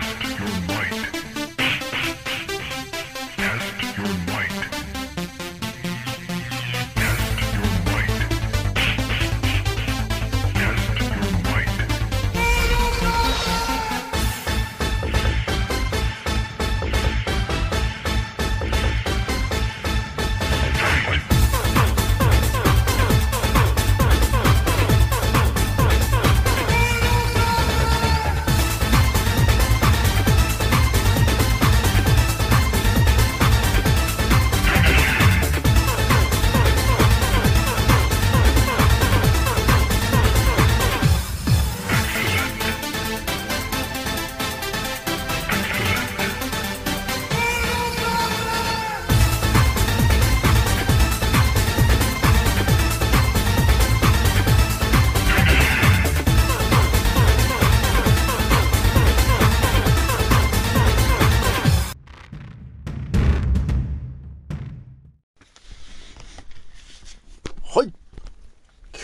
Test your might.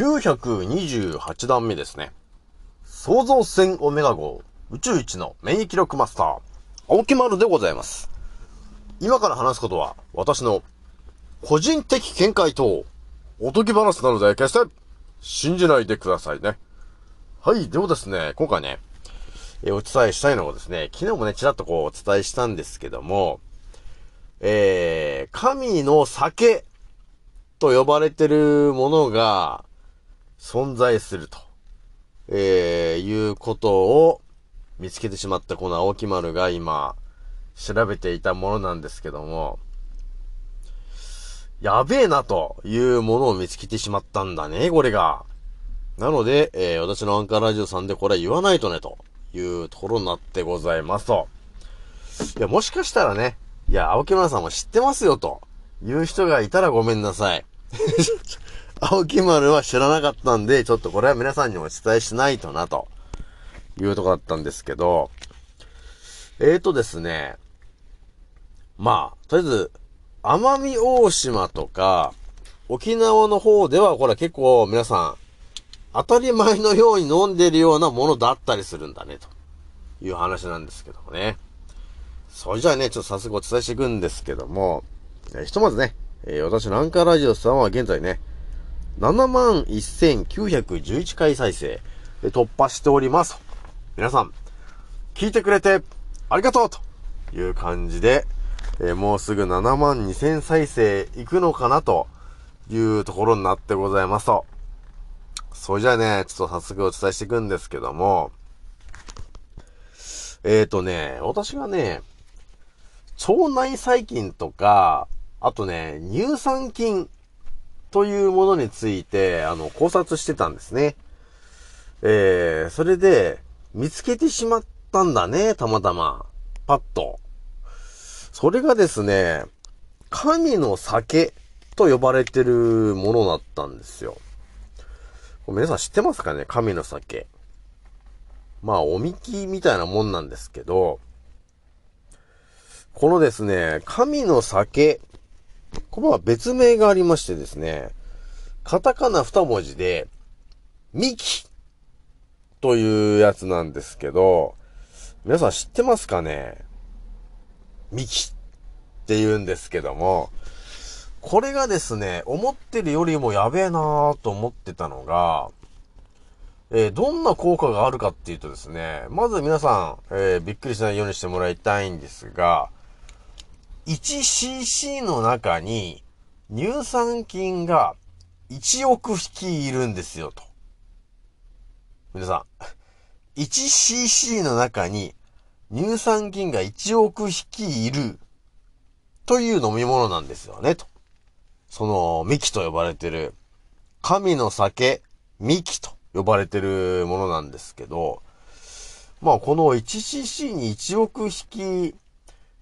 928段目ですね。創造船オメガ号宇宙一の免疫力マスター、青木丸でございます。今から話すことは、私の個人的見解と、おとぎ話なので決して信じないでくださいね。はい。でもですね、今回ね、えお伝えしたいのはですね、昨日もね、ちらっとこうお伝えしたんですけども、えー、神の酒と呼ばれてるものが存在すると、えー、いうことを見つけてしまったこの青木丸が今調べていたものなんですけども、やべえなというものを見つけてしまったんだね、これが。なので、えー、私のアンカーラジオさんでこれは言わないとね、というところになってございますと。いや、もしかしたらね、いや、青木丸さんも知ってますよ、という人がいたらごめんなさい。青木丸は知らなかったんで、ちょっとこれは皆さんにお伝えしないとな、と。いうとこだったんですけど、えーとですね、まあ、とりあえず、奄美大島とか、沖縄の方では、これ結構皆さん、当たり前のように飲んでるようなものだったりするんだね、と。いう話なんですけどもね。それじゃあね、ちょっと早速お伝えしていくんですけども、えひとまずね、えー私のアンカーラジオさんは現在ね、71,911回再生、え突破しております。皆さん、聞いてくれてありがとうという感じで、えーもうすぐ7万2000再生いくのかなというところになってございますと。それじゃあね、ちょっと早速お伝えしていくんですけども、えーとね、私がね、腸内細菌とか、あとね、乳酸菌というものについて、あの、考察してたんですね。えー、それで、見つけてしまったんだね、たまたま。パッと。それがですね、神の酒と呼ばれてるものだったんですよ。皆さん知ってますかね神の酒。まあ、おみきみたいなもんなんですけど、このですね、神の酒、これは別名がありましてですね、カタカナ二文字で、ミキというやつなんですけど、皆さん知ってますかね？ミキって言うんですけども、これがですね、思ってるよりもやべえなーと思ってたのが、えーどんな効果があるかっていうとですね、まず皆さん、えーびっくりしないようにしてもらいたいんですが、1cc の中に乳酸菌が1億匹いるんですよ、と。皆さん、1cc の中に乳酸菌が1億匹いるという飲み物なんですよね、と。その、ミキと呼ばれてる、神の酒、ミキと呼ばれてるものなんですけど、まあこの 1cc に1億匹、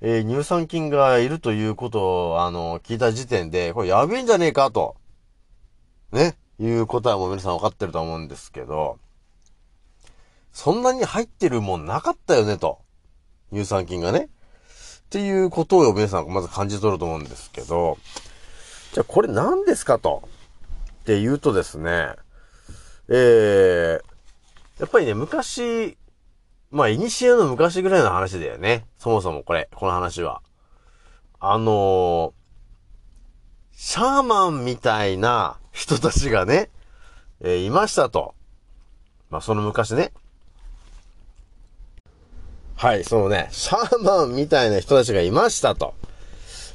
えー乳酸菌がいるということを、あの、聞いた時点で、これやべえんじゃねえかと、ね、いうことはも皆さん分かってると思うんですけど、そんなに入ってるもんなかったよねと。乳酸菌がね。っていうことを皆さんまず感じ取ると思うんですけど、じゃあこれ何ですかと。って言うとですね、えー、やっぱりね、昔、まあ、いにしえの昔ぐらいの話だよね。そもそもこれ、この話は。あのー、シャーマンみたいな人たちがね、えーいましたと。まあ、その昔ね。はい、そのね、シャーマンみたいな人たちがいましたと。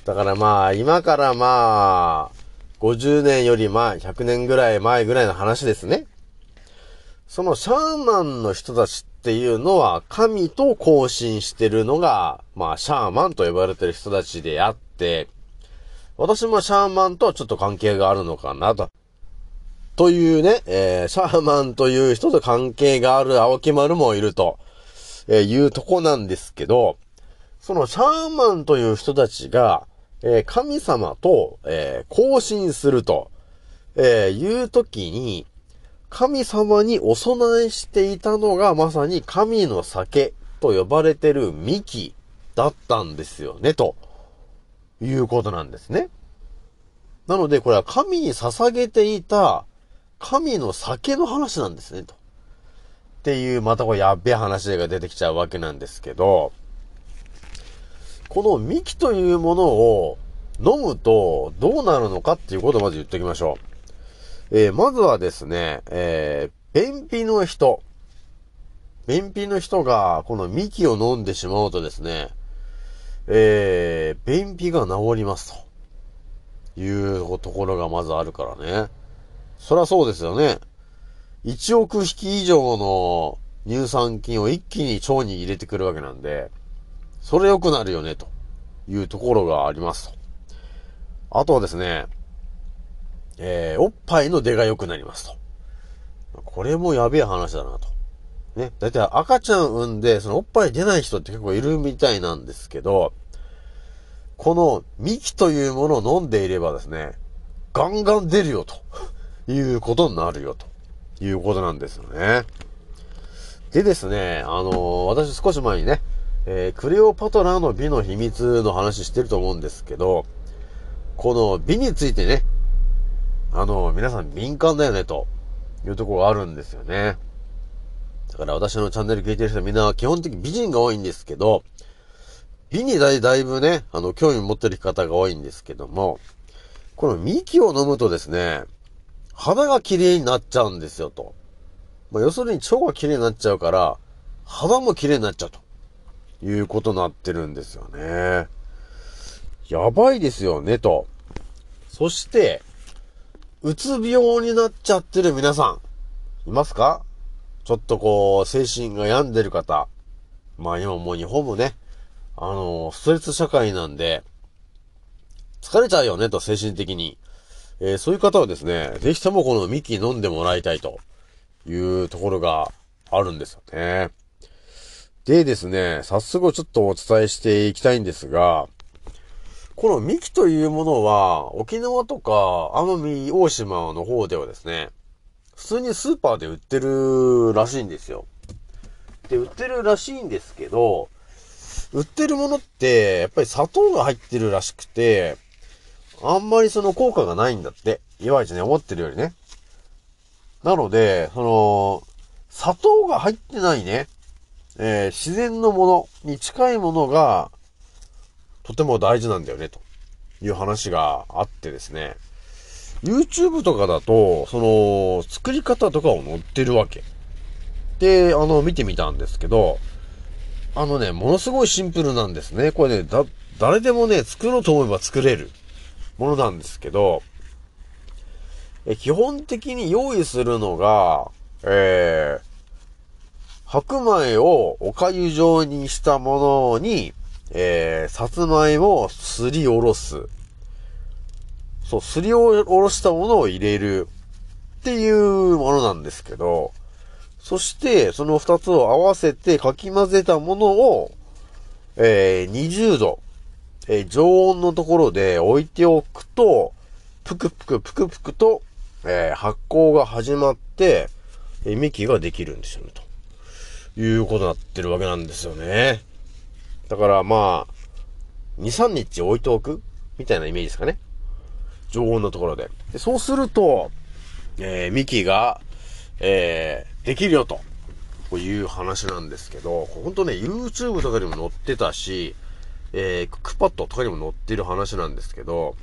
だからまあ、今からまあ、50年より前、100年ぐらい前ぐらいの話ですね。そのシャーマンの人たちっていうのは、神と交信してるのが、まあ、シャーマンと呼ばれてる人たちであって、私もシャーマンとはちょっと関係があるのかなと。というね、えー、シャーマンという人と関係がある青木丸もいると、えーいうとこなんですけど、そのシャーマンという人たちが、えー神様と、えー交信すると、えーいうときに、神様にお供えしていたのがまさに神の酒と呼ばれてる幹だったんですよね、ということなんですね。なので、これは神に捧げていた神の酒の話なんですね、と。っていう、またこれやっべえ話が出てきちゃうわけなんですけど、この幹というものを飲むとどうなるのかっていうことをまず言っておきましょう。えーまずはですね、えー便秘の人。便秘の人がこの幹を飲んでしまうとですね、えー便秘が治りますというところがまずあるからね。そりゃそうですよね。1億匹以上の乳酸菌を一気に腸に入れてくるわけなんで、それ良くなるよね、というところがありますと。あとはですね、えー、おっぱいの出が良くなりますと。これもやべえ話だなと。ね。だいたい赤ちゃん産んで、そのおっぱい出ない人って結構いるみたいなんですけど、この幹というものを飲んでいればですね、ガンガン出るよということになるよということなんですよね。でですね、あのー私少し前にね、えークレオパトラの美の秘密の話してると思うんですけど、この美についてね、あの皆さん敏感だよね、というところがあるんですよね。だから私のチャンネル聞いてる人はみんな基本的に美人が多いんですけど、美にだいだいぶね、あの、興味持ってる方が多いんですけども、この幹を飲むとですね、肌が綺麗になっちゃうんですよ、と。まあ、要するに腸が綺麗になっちゃうから、肌も綺麗になっちゃうと。いうことになってるんですよね。やばいですよね、と。そして、うつ病になっちゃってる皆さん、いますか？ちょっとこう、精神が病んでる方。まあ今もう日本もね、あの、ストレス社会なんで、疲れちゃうよね、と、精神的に。えーそういう方はですね、ぜひともこのミキ飲んでもらいたいというところがあるんですよね。でですね、早速ちょっとお伝えしていきたいんですが、このミキというものは、沖縄とか奄美大島の方ではですね、普通にスーパーで売ってるらしいんですよ。で、売ってるらしいんですけど、売ってるものって、やっぱり砂糖が入ってるらしくて、あんまりその効果がないんだって。いわゆるね、思ってるよりね。なので、その、砂糖が入ってないね、えー自然のものに近いものが、とても大事なんだよね、という話があってですね。YouTube とかだと、その、作り方とかを載ってるわけ。で、あの、見てみたんですけど、あのね、ものすごいシンプルなんですね。これね、だ、誰でもね、作ろうと思えば作れるものなんですけど、え基本的に用意するのが、えー、白米をお粥状にしたものに、えー、さつまいもをすりおろす。そう、すりおろしたものを入れるっていうものなんですけど、そして、その二つを合わせてかき混ぜたものを、えー、20度、えー常温のところで置いておくと、ぷくぷくぷくぷくと、えー発酵が始まって、えー、幹ができるんですよね、ということになってるわけなんですよね。だからまあ、2、3日置いておく？みたいなイメージですかね。常温のところで。でそうすると、えー、幹が、えー、できるよと。こういう話なんですけど、ほんとね、YouTube とかにも載ってたし、えー、クックパッドとかにも載ってる話なんですけど、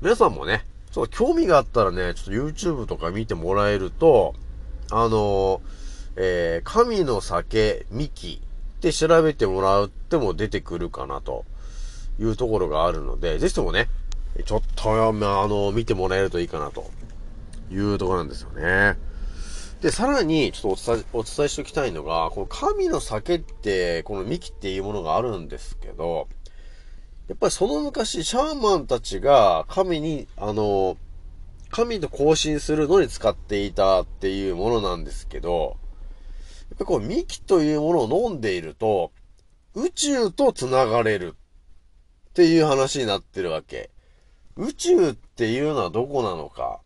皆さんもね、ちょっと興味があったらね、ちょっと YouTube とか見てもらえると、あのーえー、神の酒、ミキって調べてもらっても出てくるかなというところがあるので、ぜひともね、ちょっと、まあ、あの、見てもらえるといいかなというところなんですよね。で、さらに、ちょっとお伝え、お伝えしておきたいのが、この神の酒って、このミキっていうものがあるんですけど、やっぱりその昔、シャーマンたちが神に、あの、神と交信するのに使っていたっていうものなんですけど、やっぱこう、ミキというものを飲んでいると、宇宙と繋がれるっていう話になってるわけ。宇宙っていうのはどこなのか。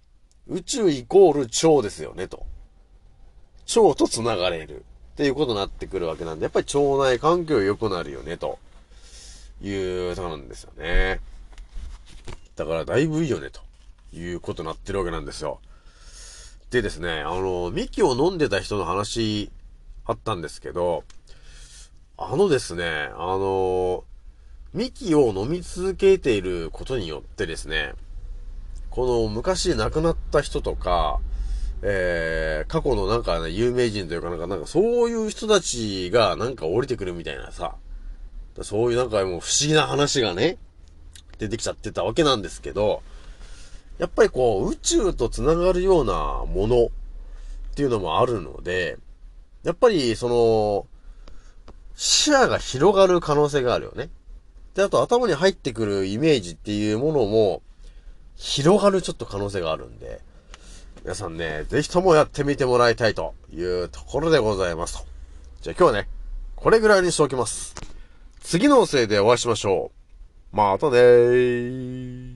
宇宙イコール超ですよね、と。腸と繋がれるっていうことになってくるわけなんで、やっぱり腸内環境良くなるよね、というとこなんですよね。だからだいぶいいよね、ということになってるわけなんですよ。でですね、あの、ミキを飲んでた人の話あったんですけど、あのですね、あの、ミキを飲み続けていることによってですね、この昔亡くなった人とか、えー、過去のなんかね、有名人というかなんか、なんかそういう人たちがなんか降りてくるみたいなさ、そういうなんかもう不思議な話がね、出てきちゃってたわけなんですけど、やっぱりこう、宇宙と繋がるようなものっていうのもあるので、やっぱりその、視野が広がる可能性があるよね。で、あと頭に入ってくるイメージっていうものも、広がるちょっと可能性があるんで、皆さんね、ぜひともやってみてもらいたいというところでございますと。じゃあ今日はね、これぐらいにしておきます。次の音声でお会いしましょう。またねー。